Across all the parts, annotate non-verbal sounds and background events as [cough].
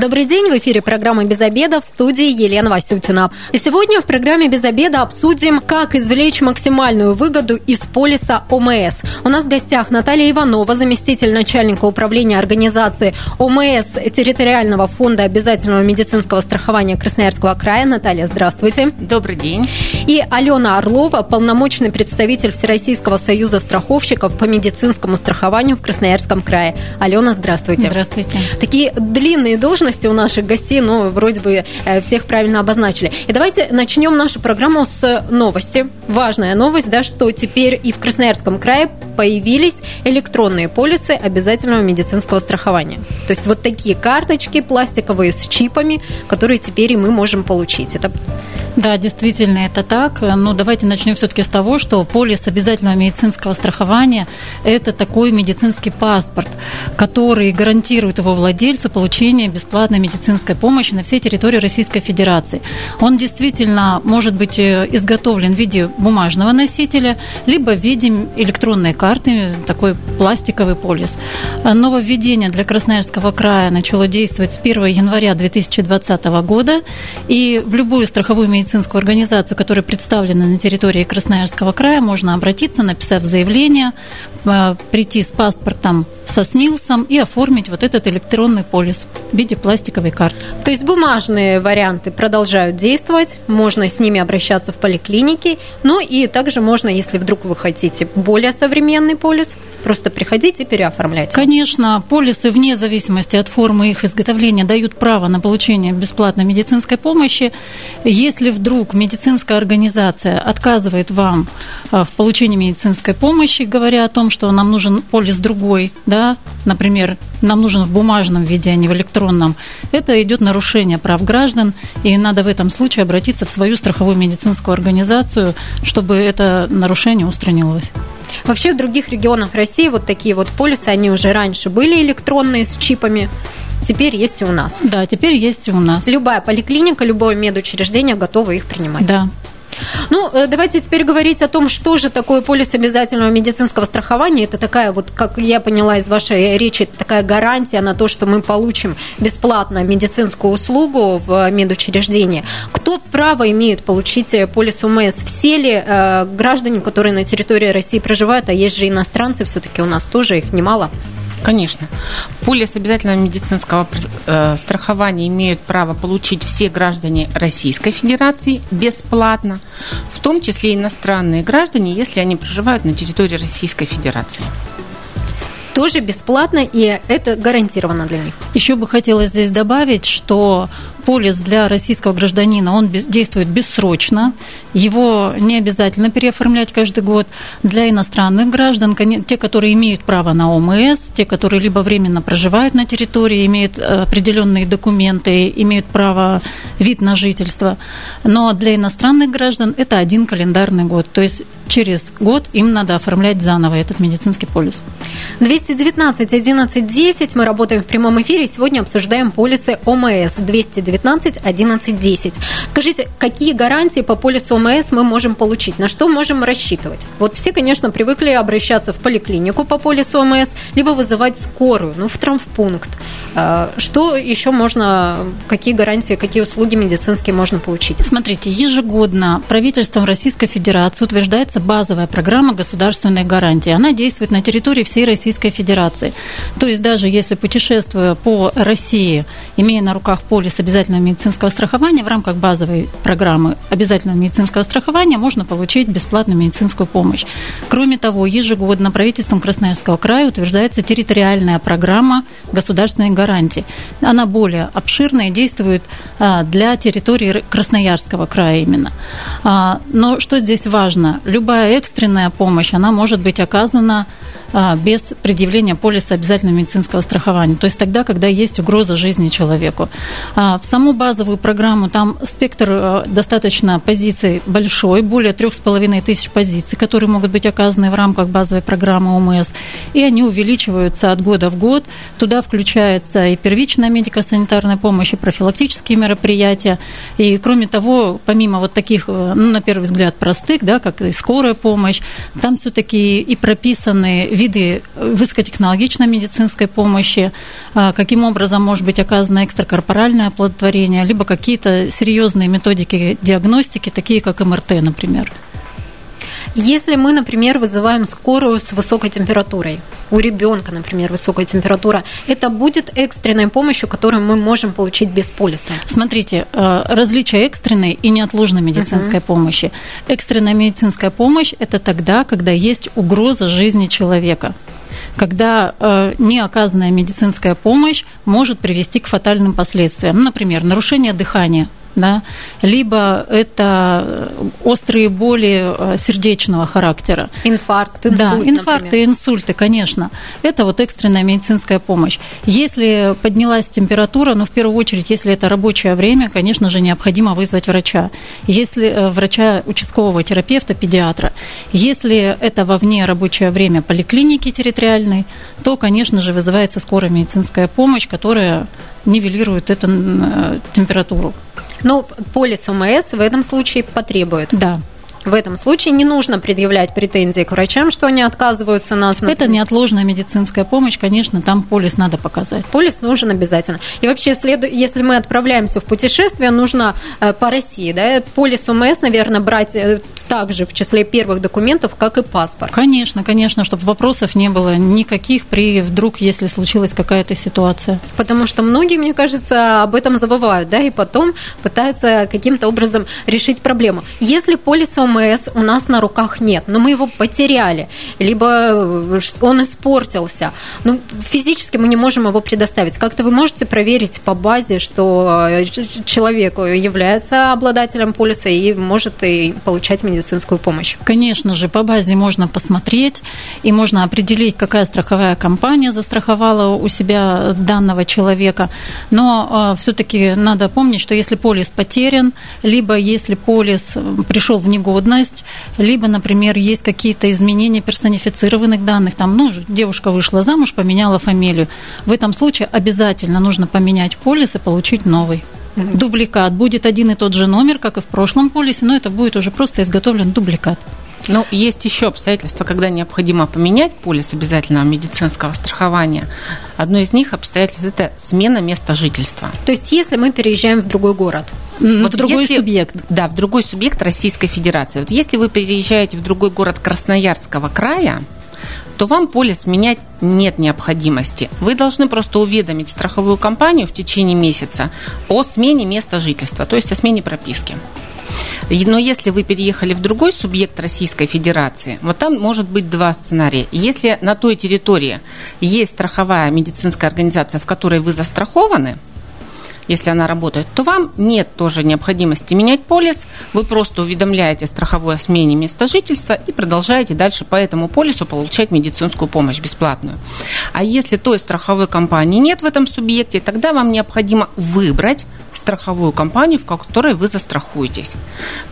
Добрый день, в эфире программа «Без обеда» в студии Елена Васютина. И сегодня в программе «Без обеда» обсудим, как извлечь максимальную выгоду из полиса ОМС. У нас в гостях Наталья Иванова, заместитель начальника управления организации ОМС территориального фонда обязательного медицинского страхования Красноярского края. Наталья, здравствуйте. Добрый день. И Алена Орлова, полномочный представитель Всероссийского союза страховщиков по медицинскому страхованию в Красноярском крае. Алена, здравствуйте. Здравствуйте. Такие длинные должности должности у наших гостей, но вроде бы э, всех правильно обозначили. И давайте начнем нашу программу с новости. Важная новость, да, что теперь и в Красноярском крае появились электронные полисы обязательного медицинского страхования. То есть вот такие карточки пластиковые с чипами, которые теперь и мы можем получить. Это да, действительно, это так. Ну, давайте начнем все-таки с того, что полис обязательного медицинского страхования – это такой медицинский паспорт, который гарантирует его владельцу получение бесплатной медицинской помощи на всей территории Российской Федерации. Он действительно может быть э, изготовлен в виде бумажного носителя, либо в виде электронной карты, такой пластиковый полис. Нововведение для Красноярского края начало действовать с 1 января 2020 года, и в любую страховую медицинскую медицинскую организацию, которая представлена на территории Красноярского края, можно обратиться, написав заявление, э, прийти с паспортом со СНИЛСом и оформить вот этот электронный полис в виде пластиковой карты. То есть бумажные варианты продолжают действовать, можно с ними обращаться в поликлинике, ну и также можно, если вдруг вы хотите более современный полис, просто приходите и переоформляйте. Конечно, полисы вне зависимости от формы их изготовления дают право на получение бесплатной медицинской помощи. Если вдруг медицинская организация отказывает вам э, в получении медицинской помощи, говоря о том, что нам нужен полис другой, да, например, нам нужен в бумажном виде, а не в электронном, это идет нарушение прав граждан, и надо в этом случае обратиться в свою страховую медицинскую организацию, чтобы это нарушение устранилось. Вообще в других регионах России вот такие вот полисы, они уже раньше были электронные с чипами теперь есть и у нас. Да, теперь есть и у нас. Любая поликлиника, любое медучреждение готово их принимать. Да. Ну, э, давайте теперь говорить о том, что же такое полис обязательного медицинского страхования. Это такая вот, как я поняла из вашей речи, такая гарантия на то, что мы получим бесплатно медицинскую услугу в медучреждении. Кто право имеет получить полис УМС? Все ли э, граждане, которые на территории России проживают, а есть же иностранцы, все-таки у нас тоже их немало? Конечно. Полис обязательного медицинского э, страхования имеют право получить все граждане Российской Федерации бесплатно, в том числе иностранные граждане, если они проживают на территории Российской Федерации тоже бесплатно, и это гарантировано для них. Еще бы хотелось здесь добавить, что полис для российского гражданина, он действует бессрочно, его не обязательно переоформлять каждый год. Для иностранных граждан, те, которые имеют право на ОМС, те, которые либо временно проживают на территории, имеют э, определенные документы, имеют право вид на жительство. Но для иностранных граждан это один календарный год. То есть через год им надо оформлять заново этот медицинский полис. 219 11 10. Мы работаем в прямом эфире. Сегодня обсуждаем полисы ОМС. 219 11 10. Скажите, какие гарантии по полису ОМС мы можем получить? На что можем рассчитывать? Вот все, конечно, привыкли обращаться в поликлинику по полису ОМС, либо вызывать скорую, ну, в травмпункт. А, что еще можно, какие гарантии, какие услуги медицинские можно получить? Смотрите, ежегодно правительством Российской Федерации утверждается базовая программа государственной гарантии. Она действует на территории всей Российской Федерации. То есть даже если путешествуя по России, имея на руках полис обязательного медицинского страхования, в рамках базовой программы обязательного медицинского страхования можно получить бесплатную медицинскую помощь. Кроме того, ежегодно правительством Красноярского края утверждается территориальная программа государственной гарантии. Она более обширная и действует а, для территории Красноярского края именно. А, но что здесь важно? Любая экстренная помощь, она может быть оказана без предъявления полиса обязательного медицинского страхования. То есть тогда, когда есть угроза жизни человеку. А, в саму базовую программу там спектр э, достаточно позиций большой, более трех с половиной тысяч позиций, которые могут быть оказаны в рамках базовой программы ОМС. И они увеличиваются от года в год. Туда включается и первичная медико-санитарная помощь, и профилактические мероприятия. И кроме того, помимо вот таких, э, ну, на первый взгляд, простых, да, как и скорая помощь, там все-таки и прописаны виды высокотехнологичной медицинской помощи, а, каким образом может быть оказано экстракорпоральное оплодотворение, либо какие-то серьезные методики диагностики, такие как МРТ, например. Если мы, например, вызываем скорую с высокой температурой, у ребенка, например, высокая температура, это будет экстренной помощью, которую мы можем получить без полиса. Смотрите, э, различие экстренной и неотложной медицинской uh-huh. помощи. Экстренная медицинская помощь – это тогда, когда есть угроза жизни человека когда э, неоказанная медицинская помощь может привести к фатальным последствиям. Например, нарушение дыхания – да, либо это э, острые боли э, сердечного характера. Инфаркт, инсульт, Да, инфаркты, например. инсульты, конечно. Это вот экстренная медицинская помощь. Если поднялась температура, ну, в первую очередь, если это рабочее время, конечно же, необходимо вызвать врача. Если э, врача участкового терапевта, педиатра. Если это вовне рабочее время поликлиники территориальной, то, конечно же, вызывается скорая медицинская помощь, которая нивелирует эту температуру. Но полис ОМС в этом случае потребует. Да. В этом случае не нужно предъявлять претензии к врачам, что они отказываются нас. Например. Это неотложная медицинская помощь, конечно, там полис надо показать. Полис нужен обязательно. И вообще, если мы отправляемся в путешествие, нужно э, по России, да, полис ОМС, наверное, брать э, также в числе первых документов, как и паспорт. Конечно, конечно, чтобы вопросов не было никаких при вдруг, если случилась какая-то ситуация. Потому что многие, мне кажется, об этом забывают, да, и потом пытаются каким-то образом решить проблему. Если полиса ОМС у нас на руках нет, но мы его потеряли, либо э, он испортился. Ну, физически мы не можем его предоставить. Как-то вы можете проверить по базе, что э, человек является обладателем полиса и может и получать медицинскую помощь? Конечно же, по базе можно посмотреть и можно определить, какая страховая компания застраховала у себя данного человека. Но э, все-таки надо помнить, что если полис потерян, либо если полис пришел в негодность, негодность, либо, например, есть какие-то изменения персонифицированных данных, там, ну, девушка вышла замуж, поменяла фамилию. В этом случае обязательно нужно поменять полис и получить новый. Дубликат. Будет один и тот же номер, как и в прошлом полисе, но это будет уже просто изготовлен дубликат. Ну, есть еще обстоятельства, когда необходимо поменять полис обязательного медицинского страхования. Одно из них обстоятельств – это смена места жительства. То есть, если мы переезжаем в другой город, вот в другой если, субъект. Да, в другой субъект Российской Федерации. Вот если вы переезжаете в другой город Красноярского края, то вам полис менять нет необходимости. Вы должны просто уведомить страховую компанию в течение месяца о смене места жительства, то есть о смене прописки. Но если вы переехали в другой субъект Российской Федерации, вот там может быть два сценария. Если на той территории есть страховая медицинская организация, в которой вы застрахованы, если она работает, то вам нет тоже необходимости менять полис. Вы просто уведомляете страховой о смене места жительства и продолжаете дальше по этому полису получать медицинскую помощь бесплатную. А если той страховой компании нет в этом субъекте, тогда вам необходимо выбрать страховую компанию, в которой вы застрахуетесь.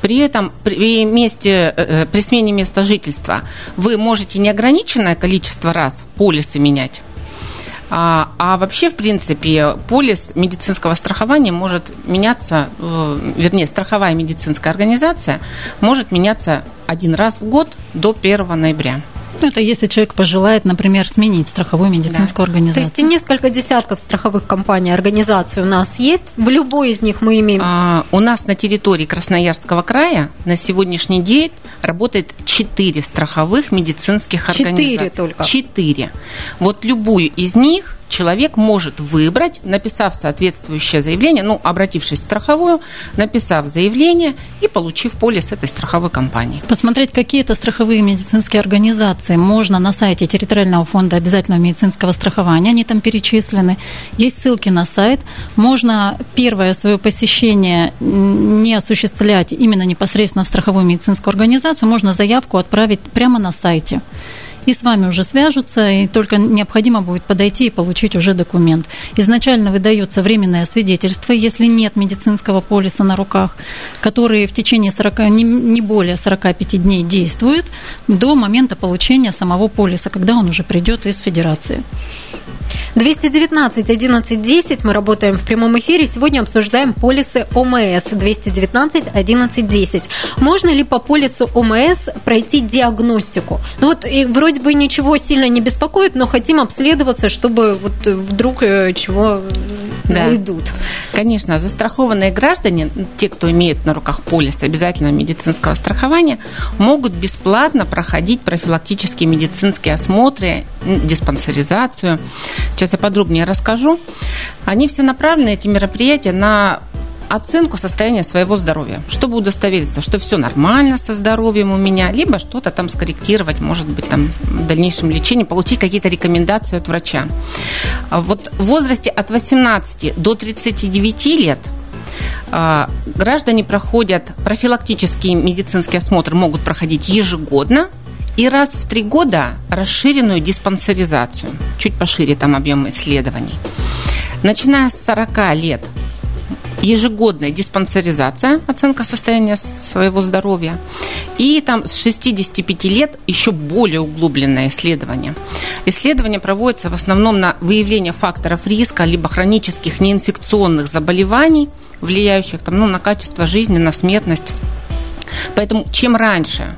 При этом при, месте, э, э, при смене места жительства вы можете неограниченное количество раз полисы менять. А, а вообще, в принципе, полис медицинского страхования может меняться, э, вернее, страховая медицинская организация может меняться один раз в год до 1 ноября. Ну, это если человек пожелает, например, сменить страховую медицинскую да. организацию. То есть несколько десятков страховых компаний, организаций у нас есть. В любой из них мы имеем... А, у нас на территории Красноярского края на сегодняшний день работает четыре страховых медицинских организаций. Четыре только? Четыре. Вот любую из них человек может выбрать, написав соответствующее заявление, ну, обратившись в страховую, написав заявление и получив полис этой страховой компании. Посмотреть какие-то страховые медицинские организации можно на сайте территориального фонда обязательного медицинского страхования, они там перечислены. Есть ссылки на сайт. Можно первое свое посещение не осуществлять именно непосредственно в страховую медицинскую организацию, можно заявку отправить прямо на сайте и с вами уже свяжутся, и только необходимо будет подойти и получить уже документ. Изначально выдается временное свидетельство, если нет медицинского полиса на руках, который в течение 40, не, не более 45 дней действует до момента получения самого полиса, когда он уже придет из Федерации. 219 11 10. Мы работаем в прямом эфире. Сегодня обсуждаем полисы ОМС. 219 11 10. Можно ли по полису ОМС пройти диагностику? Ну вот и вроде бы ничего сильно не беспокоит, но хотим обследоваться, чтобы вот вдруг э, чего да. уйдут. Конечно, застрахованные граждане, те, кто имеет на руках полис обязательного медицинского страхования, могут бесплатно проходить профилактические медицинские осмотры, диспансеризацию. Сейчас я подробнее расскажу. Они все направлены, эти мероприятия, на оценку состояния своего здоровья, чтобы удостовериться, что все нормально со здоровьем у меня, либо что-то там скорректировать, может быть, там в дальнейшем лечении, получить какие-то рекомендации от врача. Вот в возрасте от 18 до 39 лет а, граждане проходят профилактический медицинский осмотр, могут проходить ежегодно, и раз в три года расширенную диспансеризацию, чуть пошире там объем исследований. Начиная с 40 лет ежегодная диспансеризация, оценка состояния своего здоровья, и там с 65 лет еще более углубленное исследование. Исследование проводится в основном на выявление факторов риска либо хронических неинфекционных заболеваний, влияющих там, ну, на качество жизни, на смертность. Поэтому чем раньше,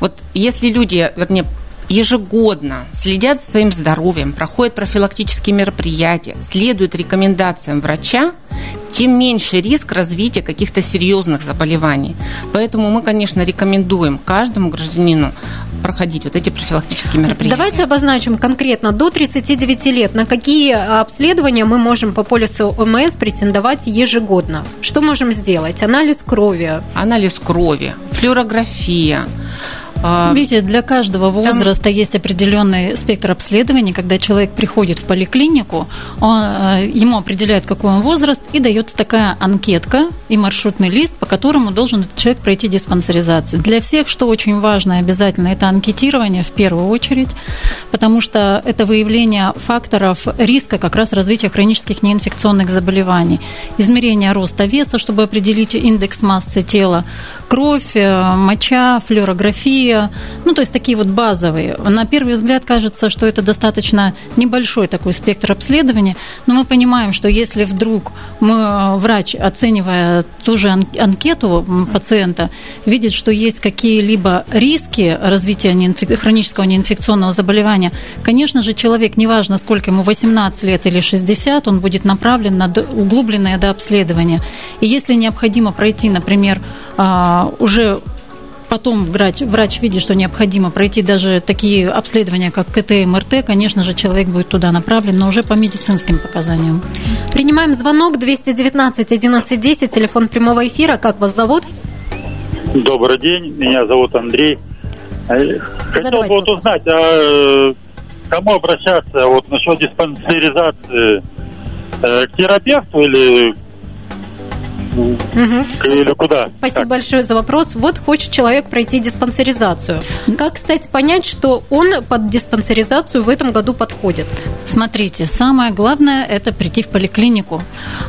вот если люди, вернее, ежегодно следят за своим здоровьем, проходят профилактические мероприятия, следуют рекомендациям врача, тем меньше риск развития каких-то серьезных заболеваний. Поэтому мы, конечно, рекомендуем каждому гражданину проходить вот эти профилактические мероприятия. Давайте обозначим конкретно до 39 лет, на какие обследования мы можем по полису ОМС претендовать ежегодно. Что можем сделать? Анализ крови. Анализ крови, флюорография, Видите, для каждого возраста Там... есть определенный спектр обследований. Когда человек приходит в поликлинику, он, э, ему определяют, какой он возраст, и дается такая анкетка и маршрутный лист, по которому должен этот человек пройти диспансеризацию. Для всех, что очень важно и обязательно, это анкетирование в первую очередь, потому что это выявление факторов риска как раз развития хронических неинфекционных заболеваний. Измерение роста веса, чтобы определить индекс массы тела, кровь, э, моча, флюорография, ну, то есть такие вот базовые. На первый взгляд кажется, что это достаточно небольшой такой спектр обследования, но мы понимаем, что если вдруг мы, э, врач, оценивая ту же анкету пациента, видит, что есть какие-либо риски развития неинфек... хронического неинфекционного заболевания, конечно же, человек, неважно, сколько ему, 18 лет или 60, он будет направлен на углубленное дообследование. И если необходимо пройти, например, а, уже потом врач, врач видит, что необходимо пройти даже такие обследования, как КТ и МРТ, конечно же, человек будет туда направлен, но уже по медицинским показаниям. Принимаем звонок 219 1110, телефон прямого эфира. Как вас зовут? Добрый день, меня зовут Андрей. Э, хотел бы вот узнать, а кому обращаться вот насчет диспансеризации? Э, к терапевту или Угу. Или куда? Спасибо как? большое за вопрос. Вот хочет человек пройти диспансеризацию. Как, кстати, понять, что он под диспансеризацию в этом году подходит? Смотрите, самое главное – это прийти в поликлинику.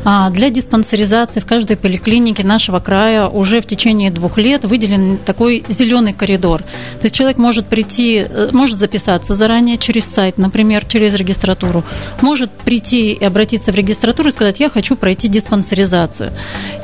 А, для диспансеризации в каждой поликлинике нашего края уже в течение двух лет выделен такой зеленый коридор. То есть человек может прийти, э, может записаться заранее через сайт, например, через регистратуру, может прийти и обратиться в регистратуру и сказать, я хочу пройти диспансеризацию.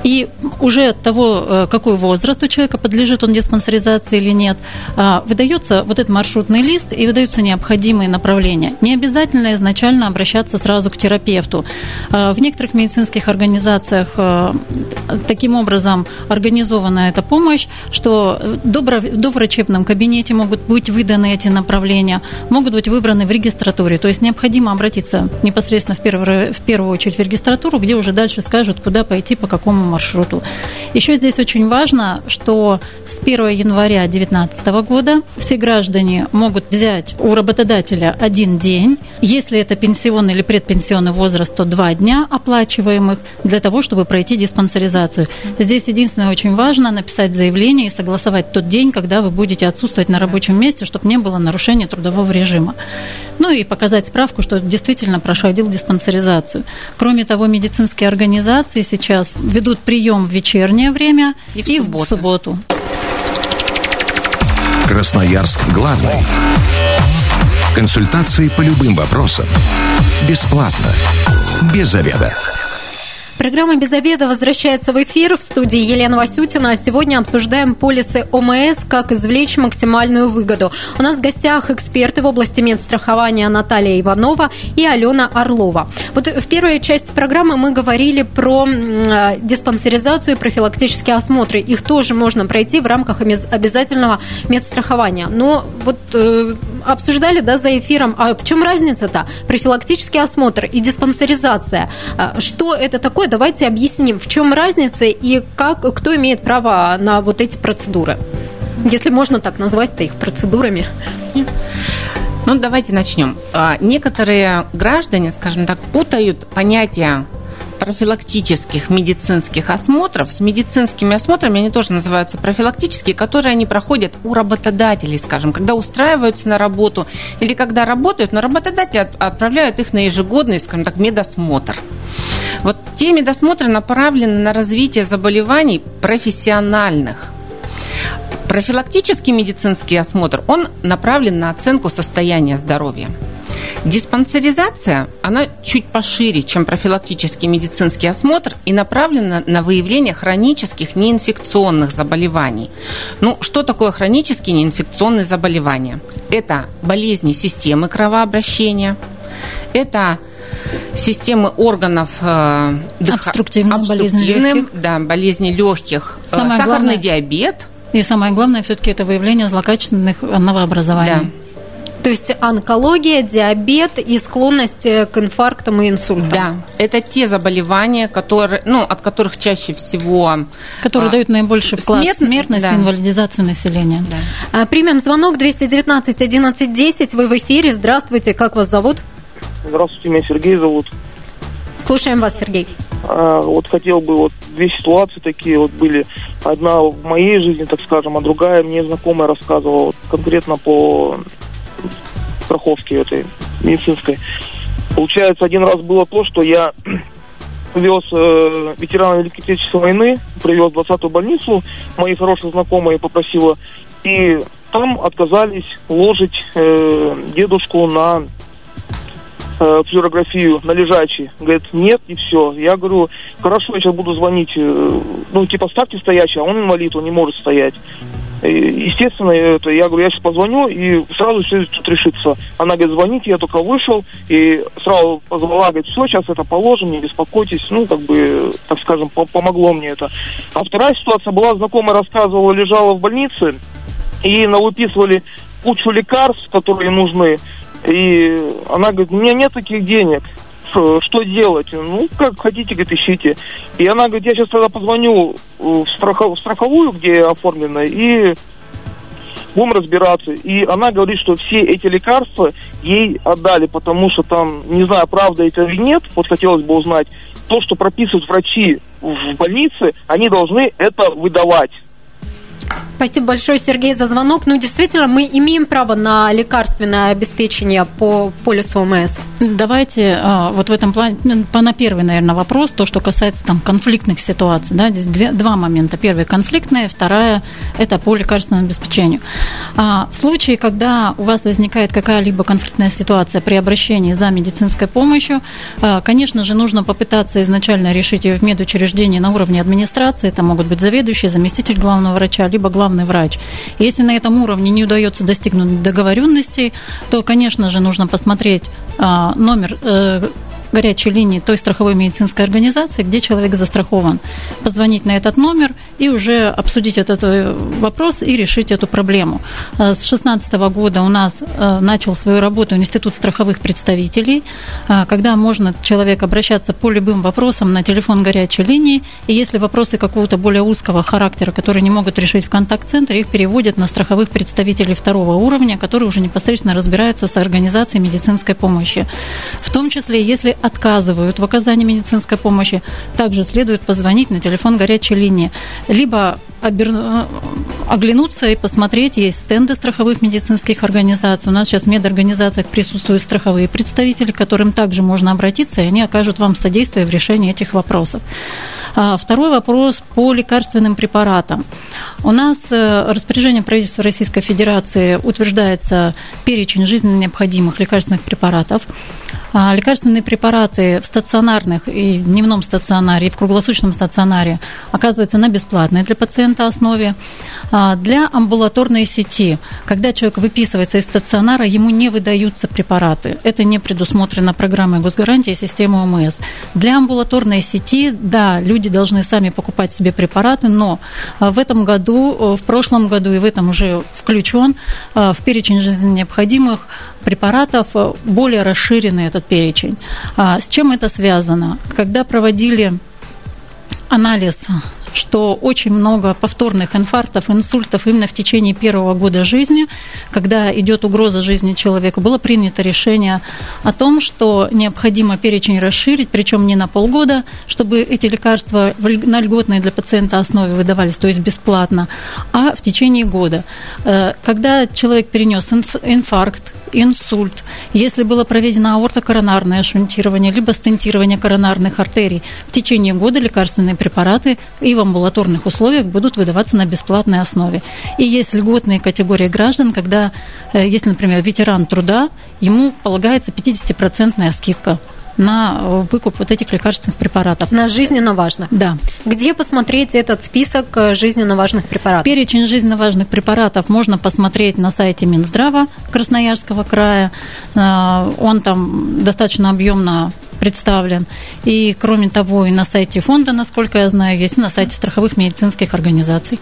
И уже от того, э, какой возраст у человека, подлежит он диспансеризации или нет, а, выдается вот этот маршрутный лист и выдаются необходимые направления. Не обязательно изначально обращаться сразу к терапевту. А, в некоторых медицинских организациях э, таким образом организована эта помощь, что в доврачебном кабинете могут быть выданы эти направления, могут быть выбраны в регистратуре. То есть необходимо обратиться непосредственно в первую, в первую очередь в регистратуру, где уже дальше скажут, куда пойти, по какому маршруту. Еще здесь очень важно, что с 1 января 2019 года все граждане могут взять у работодателя один день. Если это пенсионный или предпенсионный возраст, то два дня оплачиваемых для того, чтобы пройти диспансеризацию. Здесь единственное очень важно написать заявление и согласовать тот день, когда вы будете отсутствовать на рабочем месте, чтобы не было нарушения трудового режима. Ну и показать справку, что действительно проходил диспансеризацию. Кроме того, медицинские организации сейчас ведут прием в вечернее время и в, и в субботу. Красноярск главный. Консультации по любым вопросам. Бесплатно. Без заведа. Программа «Без обеда» возвращается в эфир. В студии Елена Васютина. Сегодня обсуждаем полисы ОМС, как извлечь максимальную выгоду. У нас в гостях эксперты в области медстрахования Наталья Иванова и Алена Орлова. Вот в первой части программы мы говорили про диспансеризацию и профилактические осмотры. Их тоже можно пройти в рамках обязательного медстрахования. Но вот э, обсуждали да, за эфиром, а в чем разница-то? Профилактический осмотр и диспансеризация. А что это такое? Давайте объясним, в чем разница и как, кто имеет право на вот эти процедуры. Если можно так назвать-то их процедурами. Ну, давайте начнем. А, некоторые граждане, скажем так, путают понятие профилактических медицинских осмотров с медицинскими осмотрами, они тоже называются профилактические, которые они проходят у работодателей, скажем, когда устраиваются на работу или когда работают, но работодатели отправляют их на ежегодный, скажем так, медосмотр. Вот те медосмотры направлены на развитие заболеваний профессиональных. Профилактический медицинский осмотр, он направлен на оценку состояния здоровья. Диспансеризация, она чуть пошире, чем профилактический медицинский осмотр и направлена на выявление хронических неинфекционных заболеваний. Ну, что такое хронические неинфекционные заболевания? Это болезни системы кровообращения, это системы органов э, обструктивных, обструктивным, болезни легких. Да, болезни легких, э, Самое сахарный главное, диабет. И самое главное все-таки это выявление злокачественных новообразований. Да. То есть онкология, диабет и склонность э, к инфарктам и инсультам. Да, это те заболевания, которые, ну, от которых чаще всего... Которые а, дают наибольший вклад смерт... в смертность да. и инвалидизацию населения. Да. А, примем звонок 219 11 10. Вы в эфире. Здравствуйте. Как вас зовут? Здравствуйте, меня Сергей зовут. Слушаем вас, Сергей. А, вот хотел бы, вот две ситуации такие вот были. Одна в моей жизни, так скажем, а другая мне знакомая рассказывала вот, конкретно по страховке этой медицинской. Получается, один раз было то, что я [clears throat] вез э, ветерана Великой Отечественной войны, привез в 20-ю больницу, мои хорошие знакомые попросила, и там отказались ложить э, дедушку на э, флюорографию на лежачий. Говорит, нет, и все. Я говорю, хорошо, я сейчас буду звонить. Э, ну, типа, ставьте стоящий, а он инвалид, он не может стоять. Естественно, это, я говорю, я сейчас позвоню, и сразу все тут решится. Она говорит, звоните, я только вышел, и сразу позвала, говорит, все, сейчас это положим, не беспокойтесь. Ну, как бы, так скажем, помогло мне это. А вторая ситуация была, знакомая рассказывала, лежала в больнице, и навыписывали кучу лекарств, которые нужны. И она говорит, у меня нет таких денег. Что делать? Ну, как хотите, говорит, ищите. И она говорит, я сейчас тогда позвоню в, страхов, в страховую, где оформлено, и будем разбираться. И она говорит, что все эти лекарства ей отдали, потому что там, не знаю, правда это или нет, вот хотелось бы узнать, то, что прописывают врачи в больнице, они должны это выдавать. Спасибо большое, Сергей, за звонок. Ну, действительно, мы имеем право на лекарственное обеспечение по полису ОМС. Давайте а, вот в этом плане, по на первый, наверное, вопрос, то, что касается там конфликтных ситуаций. Да, здесь две, два момента. Первый конфликтный, вторая – это по лекарственному обеспечению. А, в случае, когда у вас возникает какая-либо конфликтная ситуация при обращении за медицинской помощью, а, конечно же, нужно попытаться изначально решить ее в медучреждении на уровне администрации. Это могут быть заведующий, заместитель главного врача, либо главный врач. Если на этом уровне не удается достигнуть договоренности, то, конечно же, нужно посмотреть а, номер э, горячей линии той страховой медицинской организации, где человек застрахован. Позвонить на этот номер и уже обсудить этот э, вопрос и решить эту проблему. Э, с 2016 года у нас э, начал свою работу Институт страховых представителей, когда можно человек обращаться по любым вопросам на телефон горячей линии, и если вопросы какого-то более узкого характера, которые не могут решить в контакт-центре, их переводят на страховых представителей второго уровня, которые уже непосредственно разбираются с организацией медицинской помощи. В том числе, если отказывают в оказании медицинской помощи, также следует позвонить на телефон горячей линии, либо обер... оглянуться и посмотреть. Есть стенды страховых медицинских организаций. У нас сейчас в медорганизациях присутствуют страховые представители, к которым также можно обратиться, и они окажут вам содействие в решении этих вопросов. А второй вопрос по лекарственным препаратам. У нас э, распоряжение правительства Российской Федерации утверждается перечень жизненно необходимых лекарственных препаратов. А лекарственные препараты в стационарных и дневном стационаре, и в круглосуточном стационаре оказываются на бесплатной для пациента основе. А для амбулаторной сети, когда человек выписывается из стационара, ему не выдаются препараты. Это не предусмотрено программой госгарантии системы ОМС. Для амбулаторной сети, да, люди должны сами покупать себе препараты, но а, в этом году, в прошлом году и в этом уже включен в перечень жизненно необходимых препаратов более расширенный этот перечень. А с чем это связано? Когда проводили анализ что очень много повторных инфарктов, инсультов именно в течение первого года жизни, когда идет угроза жизни человека, было принято решение о том, что необходимо перечень расширить, причем не на полгода, чтобы эти лекарства на льготной для пациента основе выдавались, то есть бесплатно, а в течение года. Э, когда человек перенес инфаркт, инсульт, если было проведено аортокоронарное шунтирование, либо стентирование коронарных артерий, в течение года лекарственные препараты и в амбулаторных условиях будут выдаваться на бесплатной основе. И есть льготные категории граждан, когда, э, если, например, ветеран труда, ему полагается 50% скидка на э, выкуп вот этих лекарственных препаратов. На жизненно важных? Да. Где посмотреть этот список э, жизненно важных препаратов? Перечень жизненно важных препаратов можно посмотреть на сайте Минздрава Красноярского края. Он там достаточно объемно представлен. И, кроме того, и на сайте фонда, насколько я знаю, есть и на сайте страховых медицинских организаций.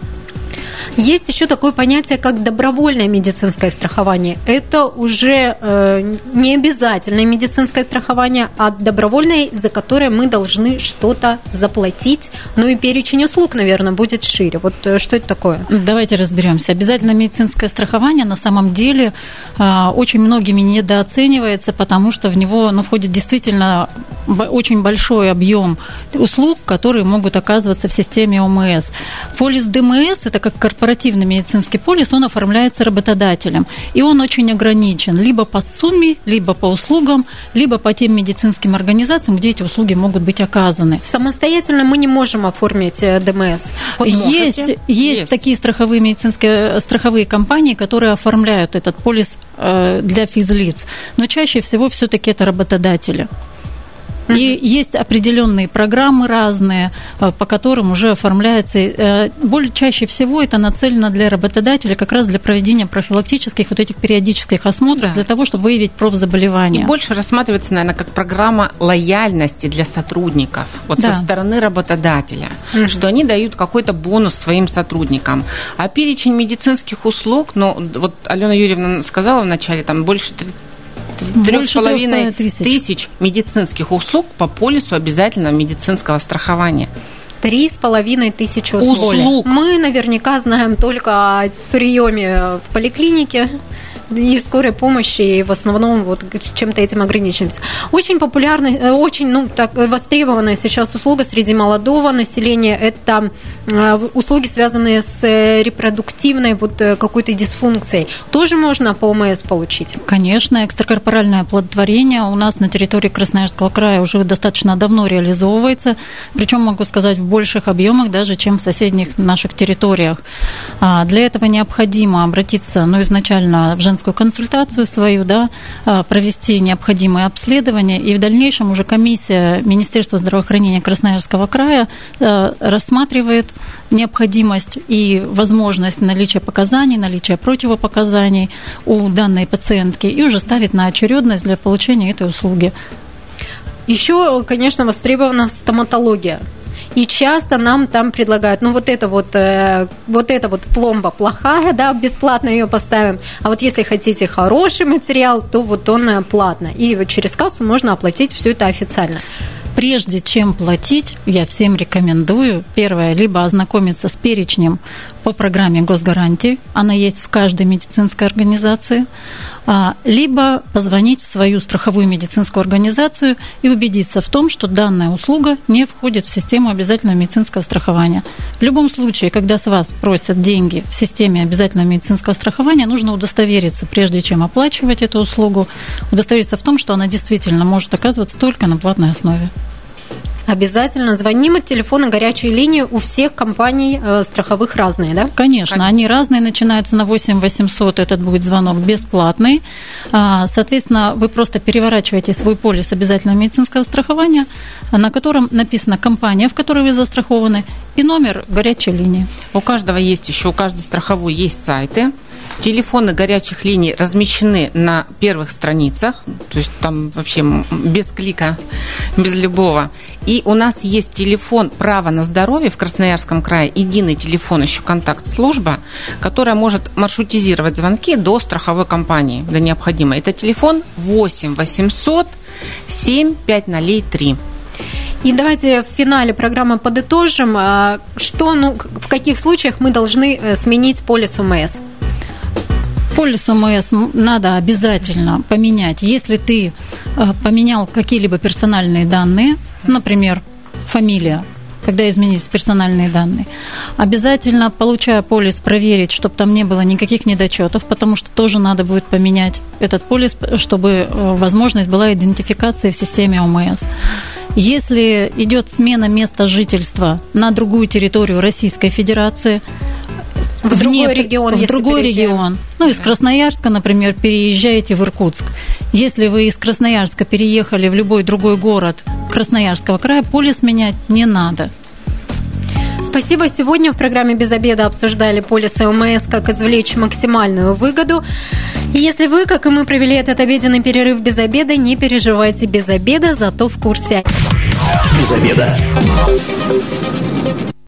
Есть еще такое понятие, как добровольное медицинское страхование. Это уже э, не обязательное медицинское страхование, а добровольное, за которое мы должны что-то заплатить. Ну и перечень услуг, наверное, будет шире. Вот э, что это такое? Давайте разберемся. Обязательное медицинское страхование на самом деле э, очень многими недооценивается, потому что в него ну, входит действительно очень большой объем услуг, которые могут оказываться в системе ОМС. Полис ДМС – это как корпоративный медицинский полис, он оформляется работодателем. И он очень ограничен либо по сумме, либо по услугам, либо по тем медицинским организациям, где эти услуги могут быть оказаны. Самостоятельно мы не можем оформить э, ДМС. Вот есть, есть, есть такие страховые медицинские страховые компании, которые оформляют этот полис э, для физлиц. Но чаще всего все-таки это работодатели. И есть определенные программы разные, э, по которым уже оформляется. Э, более чаще всего это нацелено для работодателя как раз для проведения профилактических вот этих периодических осмотров, да. для того, чтобы выявить профзаболевания. И больше рассматривается, наверное, как программа лояльности для сотрудников вот да. со стороны работодателя, угу. что они дают какой-то бонус своим сотрудникам. А перечень медицинских услуг, ну, вот Алена Юрьевна сказала вначале, там больше трех с половиной тысяч медицинских услуг по полису обязательного медицинского страхования. Три с половиной тысячи услуг. услуг. Мы наверняка знаем только о приеме в поликлинике и скорой помощи, и в основном вот чем-то этим ограничимся. Очень популярная, э, очень ну, так, востребованная сейчас услуга среди молодого населения – это э, услуги, связанные с э, репродуктивной вот какой-то дисфункцией. Тоже можно по ОМС получить? Конечно, экстракорпоральное оплодотворение у нас на территории Красноярского края уже достаточно давно реализовывается, причем, могу сказать, в больших объемах даже, чем в соседних наших территориях. А, для этого необходимо обратиться, ну, изначально в женскую женскую консультацию свою, да, а, провести необходимые обследования, и в дальнейшем уже комиссия Министерства здравоохранения Красноярского края а, рассматривает необходимость и возможность наличия показаний, наличия противопоказаний у данной пациентки и уже ставит на очередность для получения этой услуги. Еще, конечно, востребована стоматология. И часто нам там предлагают, ну вот это вот, э, вот эта вот пломба плохая, да, бесплатно ее поставим. А вот если хотите хороший материал, то вот он э, платно. И вот через кассу можно оплатить все это официально прежде чем платить, я всем рекомендую, первое, либо ознакомиться с перечнем по программе госгарантии, она есть в каждой медицинской организации, а, либо позвонить в свою страховую медицинскую организацию и убедиться в том, что данная услуга не входит в систему обязательного медицинского страхования. В любом случае, когда с вас просят деньги в системе обязательного медицинского страхования, нужно удостовериться, прежде чем оплачивать эту услугу, удостовериться в том, что она действительно может оказываться только на платной основе. Обязательно звоним. Телефоны горячей линии у всех компаний э, страховых разные, да? Конечно, они разные, начинаются на 8 800, этот будет звонок бесплатный. А, соответственно, вы просто переворачиваете свой полис обязательного медицинского страхования, на котором написана компания, в которой вы застрахованы, и номер горячей линии. У каждого есть еще, у каждой страховой есть сайты, Телефоны горячих линий размещены на первых страницах, то есть там вообще без клика, без любого. И у нас есть телефон «Право на здоровье» в Красноярском крае, единый телефон, еще контакт-служба, которая может маршрутизировать звонки до страховой компании, до необходимой. Это телефон 8 800 7 503. И давайте в финале программы подытожим, а, что, ну, в каких случаях мы должны э, сменить полис УМС полис ОМС надо обязательно поменять. Если ты э, поменял какие-либо персональные данные, например, фамилия, когда изменились персональные данные. Обязательно, получая полис, проверить, чтобы там не было никаких недочетов, потому что тоже надо будет поменять этот полис, чтобы э, возможность была идентификации в системе ОМС. Если идет смена места жительства на другую территорию Российской Федерации, в другой регион, в другой регион. Ну, из Красноярска, например, переезжаете в Иркутск. Если вы из Красноярска переехали в любой другой город Красноярского края, полис менять не надо. Спасибо. Сегодня в программе «Без обеда» обсуждали полисы ОМС, как извлечь максимальную выгоду. И если вы, как и мы, провели этот обеденный перерыв без обеда, не переживайте без обеда, зато в курсе. Без обеда.